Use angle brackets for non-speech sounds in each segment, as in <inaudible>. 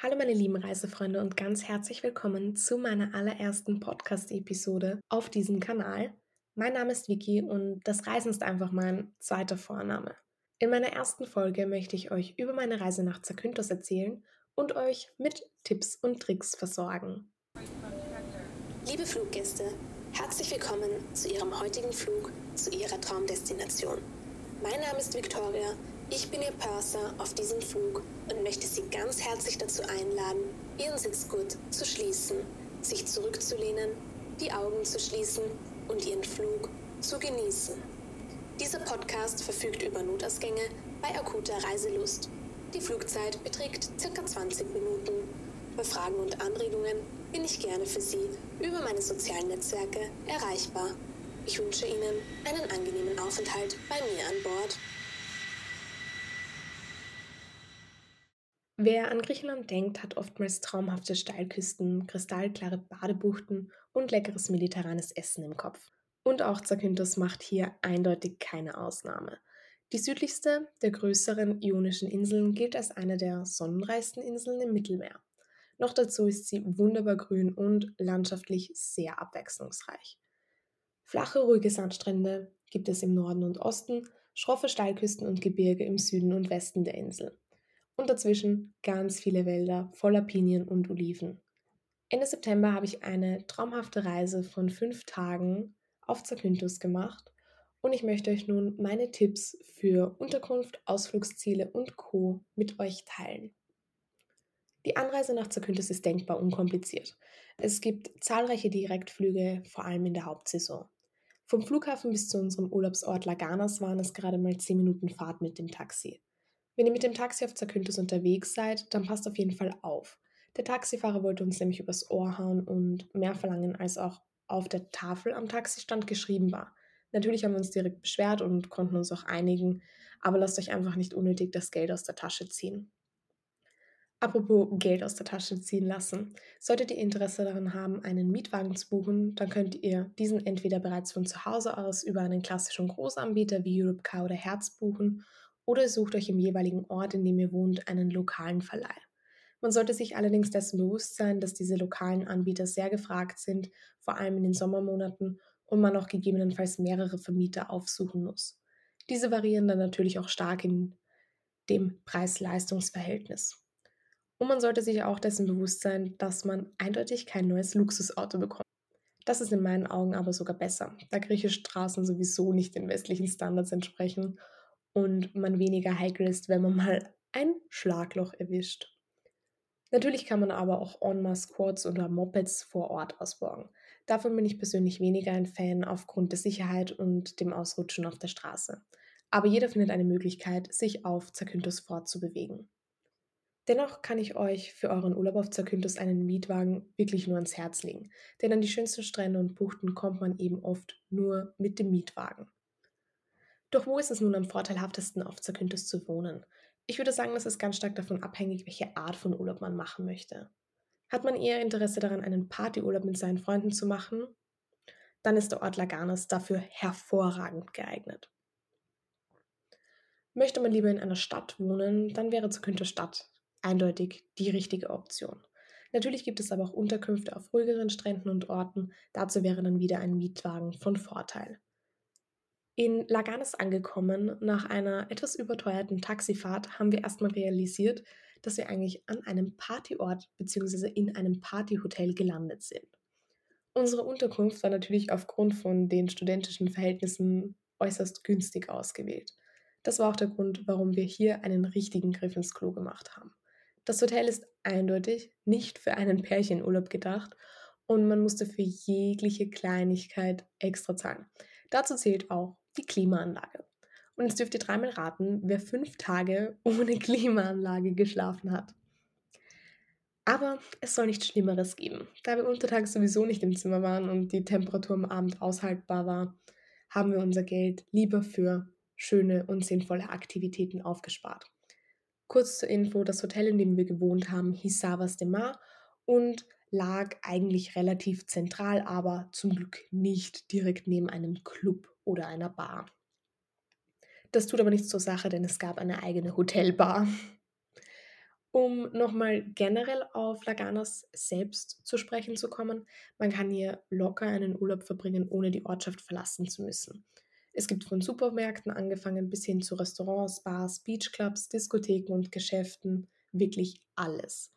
Hallo meine lieben Reisefreunde und ganz herzlich willkommen zu meiner allerersten Podcast-Episode auf diesem Kanal. Mein Name ist Vicky und das Reisen ist einfach mein zweiter Vorname. In meiner ersten Folge möchte ich euch über meine Reise nach Zakynthos erzählen und euch mit Tipps und Tricks versorgen. Liebe Fluggäste, herzlich willkommen zu Ihrem heutigen Flug zu Ihrer Traumdestination. Mein Name ist Victoria ich bin Ihr Purser auf diesem Flug und möchte Sie ganz herzlich dazu einladen, Ihren Sitzgurt zu schließen, sich zurückzulehnen, die Augen zu schließen und Ihren Flug zu genießen. Dieser Podcast verfügt über Notausgänge bei akuter Reiselust. Die Flugzeit beträgt ca. 20 Minuten. Bei Fragen und Anregungen bin ich gerne für Sie über meine sozialen Netzwerke erreichbar. Ich wünsche Ihnen einen angenehmen Aufenthalt bei mir an Bord. Wer an Griechenland denkt, hat oftmals traumhafte Steilküsten, kristallklare Badebuchten und leckeres mediterranes Essen im Kopf. Und auch Zakynthos macht hier eindeutig keine Ausnahme. Die südlichste der größeren ionischen Inseln gilt als eine der sonnenreichsten Inseln im Mittelmeer. Noch dazu ist sie wunderbar grün und landschaftlich sehr abwechslungsreich. Flache, ruhige Sandstrände gibt es im Norden und Osten, schroffe Steilküsten und Gebirge im Süden und Westen der Insel und dazwischen ganz viele Wälder voller Pinien und Oliven. Ende September habe ich eine traumhafte Reise von fünf Tagen auf Zakynthos gemacht und ich möchte euch nun meine Tipps für Unterkunft, Ausflugsziele und Co. mit euch teilen. Die Anreise nach Zakynthos ist denkbar unkompliziert. Es gibt zahlreiche Direktflüge, vor allem in der Hauptsaison. Vom Flughafen bis zu unserem Urlaubsort Laganas waren es gerade mal 10 Minuten Fahrt mit dem Taxi. Wenn ihr mit dem Taxi auf Zakynthos unterwegs seid, dann passt auf jeden Fall auf. Der Taxifahrer wollte uns nämlich übers Ohr hauen und mehr verlangen, als auch auf der Tafel am Taxistand geschrieben war. Natürlich haben wir uns direkt beschwert und konnten uns auch einigen, aber lasst euch einfach nicht unnötig das Geld aus der Tasche ziehen. Apropos Geld aus der Tasche ziehen lassen. Solltet ihr Interesse daran haben, einen Mietwagen zu buchen, dann könnt ihr diesen entweder bereits von zu Hause aus über einen klassischen Großanbieter wie Europcar oder Herz buchen oder sucht euch im jeweiligen Ort, in dem ihr wohnt, einen lokalen Verleih. Man sollte sich allerdings dessen bewusst sein, dass diese lokalen Anbieter sehr gefragt sind, vor allem in den Sommermonaten, und man auch gegebenenfalls mehrere Vermieter aufsuchen muss. Diese variieren dann natürlich auch stark in dem Preis-Leistungs-Verhältnis. Und man sollte sich auch dessen bewusst sein, dass man eindeutig kein neues Luxusauto bekommt. Das ist in meinen Augen aber sogar besser, da griechische Straßen sowieso nicht den westlichen Standards entsprechen und man weniger heikel ist, wenn man mal ein Schlagloch erwischt. Natürlich kann man aber auch en masse Quads oder Mopeds vor Ort ausborgen. Davon bin ich persönlich weniger ein Fan aufgrund der Sicherheit und dem Ausrutschen auf der Straße. Aber jeder findet eine Möglichkeit, sich auf Zakynthos fortzubewegen. Dennoch kann ich euch für euren Urlaub auf Zakynthos einen Mietwagen wirklich nur ans Herz legen, denn an die schönsten Strände und Buchten kommt man eben oft nur mit dem Mietwagen. Doch wo ist es nun am vorteilhaftesten, auf Zakynthos zu wohnen? Ich würde sagen, das ist ganz stark davon abhängig, welche Art von Urlaub man machen möchte. Hat man eher Interesse daran, einen Partyurlaub mit seinen Freunden zu machen? Dann ist der Ort Laganas dafür hervorragend geeignet. Möchte man lieber in einer Stadt wohnen, dann wäre Zakynthos Stadt eindeutig die richtige Option. Natürlich gibt es aber auch Unterkünfte auf ruhigeren Stränden und Orten. Dazu wäre dann wieder ein Mietwagen von Vorteil. In Laganes angekommen, nach einer etwas überteuerten Taxifahrt, haben wir erstmal realisiert, dass wir eigentlich an einem Partyort bzw. in einem Partyhotel gelandet sind. Unsere Unterkunft war natürlich aufgrund von den studentischen Verhältnissen äußerst günstig ausgewählt. Das war auch der Grund, warum wir hier einen richtigen Griff ins Klo gemacht haben. Das Hotel ist eindeutig nicht für einen Pärchenurlaub gedacht und man musste für jegliche Kleinigkeit extra zahlen. Dazu zählt auch die Klimaanlage. Und jetzt dürft ihr dreimal raten, wer fünf Tage ohne <laughs> Klimaanlage geschlafen hat. Aber es soll nichts Schlimmeres geben. Da wir untertags sowieso nicht im Zimmer waren und die Temperatur am Abend aushaltbar war, haben wir unser Geld lieber für schöne und sinnvolle Aktivitäten aufgespart. Kurz zur Info, das Hotel, in dem wir gewohnt haben, hieß Savas de Mar und lag eigentlich relativ zentral, aber zum Glück nicht direkt neben einem Club oder einer Bar. Das tut aber nichts zur Sache, denn es gab eine eigene Hotelbar. Um nochmal generell auf Laganas selbst zu sprechen zu kommen, man kann hier locker einen Urlaub verbringen, ohne die Ortschaft verlassen zu müssen. Es gibt von Supermärkten angefangen bis hin zu Restaurants, Bars, Beachclubs, Diskotheken und Geschäften wirklich alles.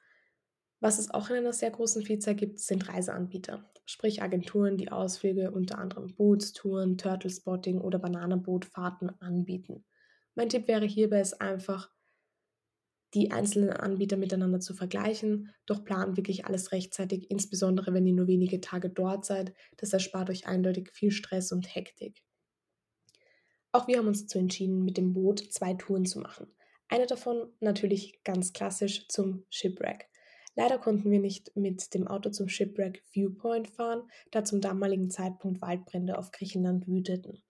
Was es auch in einer sehr großen Vielzahl gibt, sind Reiseanbieter, sprich Agenturen, die Ausflüge unter anderem Bootstouren, Turtlespotting oder Bananenbootfahrten anbieten. Mein Tipp wäre hierbei es einfach, die einzelnen Anbieter miteinander zu vergleichen, doch plant wirklich alles rechtzeitig, insbesondere wenn ihr nur wenige Tage dort seid. Das erspart euch eindeutig viel Stress und Hektik. Auch wir haben uns dazu entschieden, mit dem Boot zwei Touren zu machen. Eine davon natürlich ganz klassisch zum Shipwreck. Leider konnten wir nicht mit dem Auto zum Shipwreck Viewpoint fahren, da zum damaligen Zeitpunkt Waldbrände auf Griechenland wüteten.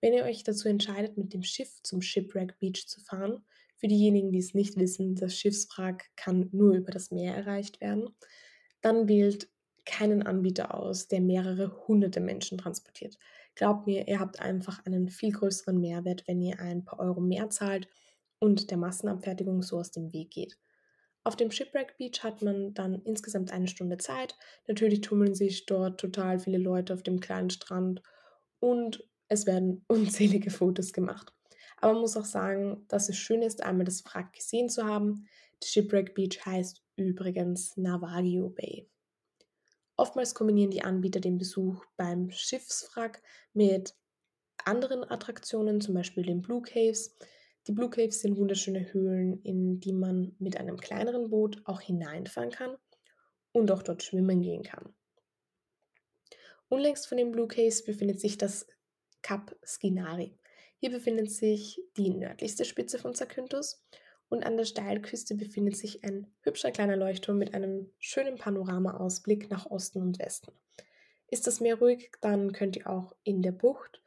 Wenn ihr euch dazu entscheidet, mit dem Schiff zum Shipwreck Beach zu fahren, für diejenigen, die es nicht wissen, das Schiffswrack kann nur über das Meer erreicht werden. Dann wählt keinen Anbieter aus, der mehrere hunderte Menschen transportiert. Glaubt mir, ihr habt einfach einen viel größeren Mehrwert, wenn ihr ein paar Euro mehr zahlt und der Massenabfertigung so aus dem Weg geht. Auf dem Shipwreck Beach hat man dann insgesamt eine Stunde Zeit. Natürlich tummeln sich dort total viele Leute auf dem kleinen Strand und es werden <laughs> unzählige Fotos gemacht. Aber man muss auch sagen, dass es schön ist, einmal das Wrack gesehen zu haben. Die Shipwreck Beach heißt übrigens Navajo Bay. Oftmals kombinieren die Anbieter den Besuch beim Schiffswrack mit anderen Attraktionen, zum Beispiel den Blue Caves. Die Blue Caves sind wunderschöne Höhlen, in die man mit einem kleineren Boot auch hineinfahren kann und auch dort schwimmen gehen kann. Unlängst von den Blue Caves befindet sich das Kap Skinari. Hier befindet sich die nördlichste Spitze von Zakynthos und an der Steilküste befindet sich ein hübscher kleiner Leuchtturm mit einem schönen Panoramaausblick nach Osten und Westen. Ist das Meer ruhig, dann könnt ihr auch in der Bucht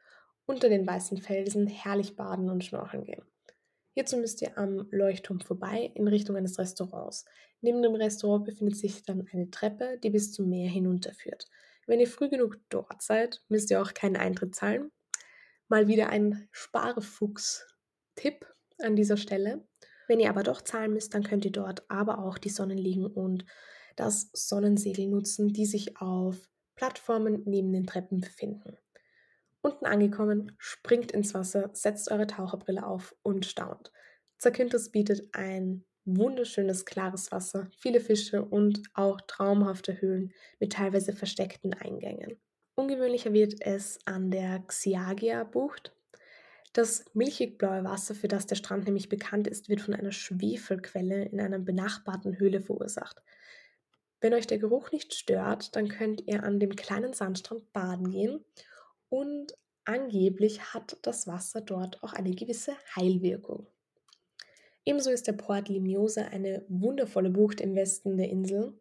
unter den weißen Felsen herrlich baden und schnorcheln gehen. Hierzu müsst ihr am Leuchtturm vorbei in Richtung eines Restaurants. Neben dem Restaurant befindet sich dann eine Treppe, die bis zum Meer hinunterführt. Wenn ihr früh genug dort seid, müsst ihr auch keinen Eintritt zahlen mal wieder ein Sparfuchs-Tipp an dieser Stelle. Wenn ihr aber doch zahlen müsst, dann könnt ihr dort aber auch die Sonnenliegen und das Sonnensegel nutzen, die sich auf Plattformen neben den Treppen befinden. Unten angekommen, springt ins Wasser, setzt eure Taucherbrille auf und staunt. Zakynthos bietet ein wunderschönes klares Wasser, viele Fische und auch traumhafte Höhlen mit teilweise versteckten Eingängen. Ungewöhnlicher wird es an der Xiagia-Bucht. Das milchig-blaue Wasser, für das der Strand nämlich bekannt ist, wird von einer Schwefelquelle in einer benachbarten Höhle verursacht. Wenn euch der Geruch nicht stört, dann könnt ihr an dem kleinen Sandstrand baden gehen und angeblich hat das Wasser dort auch eine gewisse Heilwirkung. Ebenso ist der Port Limiosa eine wundervolle Bucht im Westen der Insel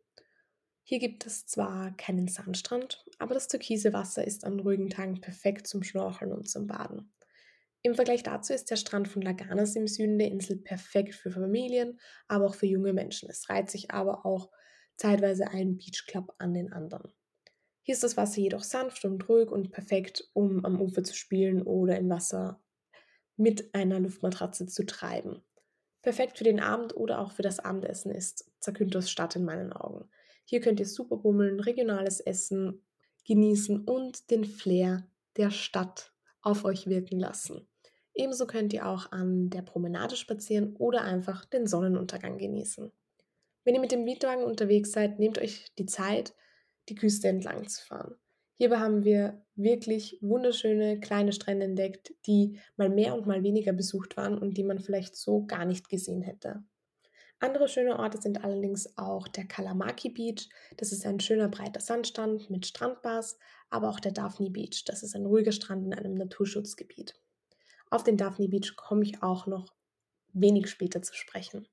hier gibt es zwar keinen Sandstrand, aber das türkise Wasser ist an ruhigen Tagen perfekt zum Schnorcheln und zum Baden. Im Vergleich dazu ist der Strand von Laganas im Süden der Insel perfekt für Familien, aber auch für junge Menschen. Es reiht sich aber auch zeitweise ein Beachclub an den anderen. Hier ist das Wasser jedoch sanft und ruhig und perfekt, um am Ufer zu spielen oder im Wasser mit einer Luftmatratze zu treiben. Perfekt für den Abend oder auch für das Abendessen ist Zakynthos Stadt in meinen Augen. Hier könnt ihr super bummeln, regionales Essen genießen und den Flair der Stadt auf euch wirken lassen. Ebenso könnt ihr auch an der Promenade spazieren oder einfach den Sonnenuntergang genießen. Wenn ihr mit dem Mietwagen unterwegs seid, nehmt euch die Zeit, die Küste entlang zu fahren. Hierbei haben wir wirklich wunderschöne kleine Strände entdeckt, die mal mehr und mal weniger besucht waren und die man vielleicht so gar nicht gesehen hätte. Andere schöne Orte sind allerdings auch der Kalamaki Beach. Das ist ein schöner breiter Sandstrand mit Strandbars, aber auch der Daphne Beach. Das ist ein ruhiger Strand in einem Naturschutzgebiet. Auf den Daphne Beach komme ich auch noch wenig später zu sprechen.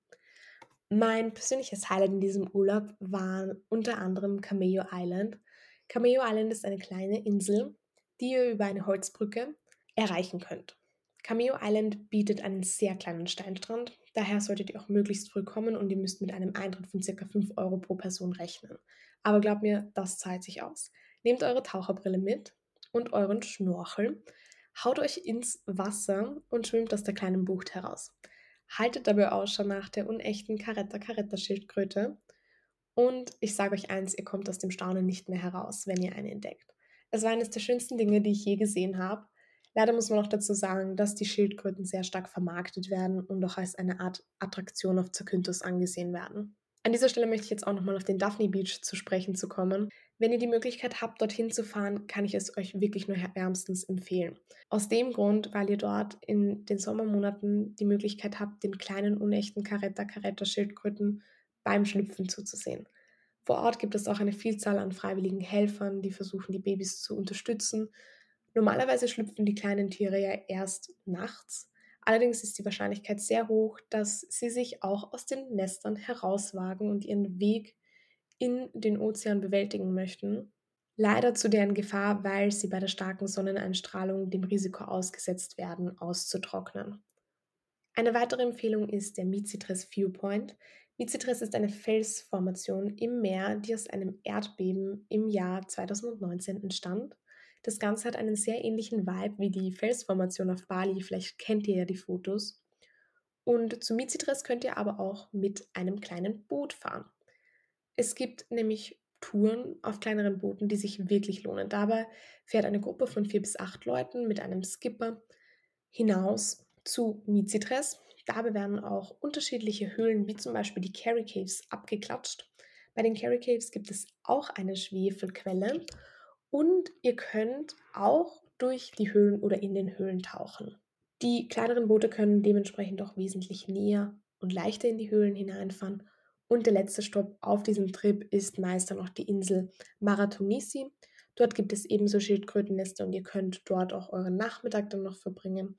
Mein persönliches Highlight in diesem Urlaub war unter anderem Cameo Island. Cameo Island ist eine kleine Insel, die ihr über eine Holzbrücke erreichen könnt. Cameo Island bietet einen sehr kleinen Steinstrand, daher solltet ihr auch möglichst früh kommen und ihr müsst mit einem Eintritt von ca. 5 Euro pro Person rechnen. Aber glaubt mir, das zahlt sich aus. Nehmt eure Taucherbrille mit und euren Schnorchel, haut euch ins Wasser und schwimmt aus der kleinen Bucht heraus. Haltet dabei Ausschau nach der unechten Caretta-Caretta-Schildkröte. Und ich sage euch eins, ihr kommt aus dem Staunen nicht mehr heraus, wenn ihr eine entdeckt. Es war eines der schönsten Dinge, die ich je gesehen habe. Leider muss man auch dazu sagen, dass die Schildkröten sehr stark vermarktet werden und auch als eine Art Attraktion auf Zakynthos angesehen werden. An dieser Stelle möchte ich jetzt auch nochmal auf den Daphne Beach zu sprechen zu kommen. Wenn ihr die Möglichkeit habt, dorthin zu fahren, kann ich es euch wirklich nur wärmstens empfehlen. Aus dem Grund, weil ihr dort in den Sommermonaten die Möglichkeit habt, den kleinen unechten Caretta-Caretta-Schildkröten beim Schlüpfen zuzusehen. Vor Ort gibt es auch eine Vielzahl an freiwilligen Helfern, die versuchen, die Babys zu unterstützen. Normalerweise schlüpfen die kleinen Tiere ja erst nachts. Allerdings ist die Wahrscheinlichkeit sehr hoch, dass sie sich auch aus den Nestern herauswagen und ihren Weg in den Ozean bewältigen möchten. Leider zu deren Gefahr, weil sie bei der starken Sonneneinstrahlung dem Risiko ausgesetzt werden, auszutrocknen. Eine weitere Empfehlung ist der Mizitres Viewpoint. Mizitres ist eine Felsformation im Meer, die aus einem Erdbeben im Jahr 2019 entstand das Ganze hat einen sehr ähnlichen Vibe wie die Felsformation auf Bali. Vielleicht kennt ihr ja die Fotos. Und zu Mizitres könnt ihr aber auch mit einem kleinen Boot fahren. Es gibt nämlich Touren auf kleineren Booten, die sich wirklich lohnen. Dabei fährt eine Gruppe von vier bis acht Leuten mit einem Skipper hinaus zu Mizitres. Dabei werden auch unterschiedliche Höhlen, wie zum Beispiel die Carry Caves, abgeklatscht. Bei den Carry Caves gibt es auch eine Schwefelquelle und ihr könnt auch durch die Höhlen oder in den Höhlen tauchen. Die kleineren Boote können dementsprechend auch wesentlich näher und leichter in die Höhlen hineinfahren. Und der letzte Stopp auf diesem Trip ist meist dann noch die Insel Marathonisi. Dort gibt es ebenso Schildkrötennester und ihr könnt dort auch euren Nachmittag dann noch verbringen.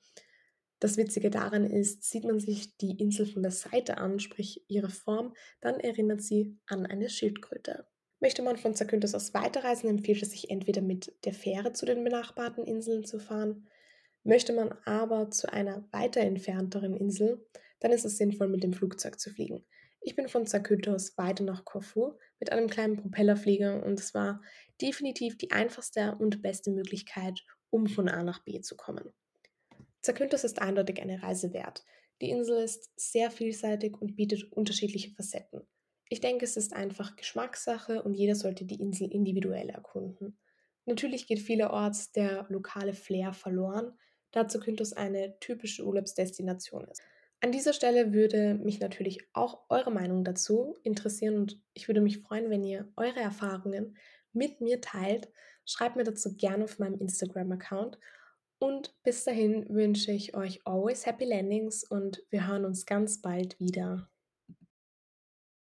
Das Witzige daran ist, sieht man sich die Insel von der Seite an, sprich ihre Form, dann erinnert sie an eine Schildkröte. Möchte man von Zakynthos aus weiterreisen, empfiehlt es sich entweder mit der Fähre zu den benachbarten Inseln zu fahren. Möchte man aber zu einer weiter entfernteren Insel, dann ist es sinnvoll, mit dem Flugzeug zu fliegen. Ich bin von Zakynthos weiter nach Korfu mit einem kleinen Propellerflieger und es war definitiv die einfachste und beste Möglichkeit, um von A nach B zu kommen. Zakynthos ist eindeutig eine Reise wert. Die Insel ist sehr vielseitig und bietet unterschiedliche Facetten. Ich denke, es ist einfach Geschmackssache und jeder sollte die Insel individuell erkunden. Natürlich geht vielerorts der lokale Flair verloren, da Zakynthos eine typische Urlaubsdestination ist. An dieser Stelle würde mich natürlich auch eure Meinung dazu interessieren und ich würde mich freuen, wenn ihr eure Erfahrungen mit mir teilt. Schreibt mir dazu gerne auf meinem Instagram-Account. Und bis dahin wünsche ich euch always happy landings und wir hören uns ganz bald wieder.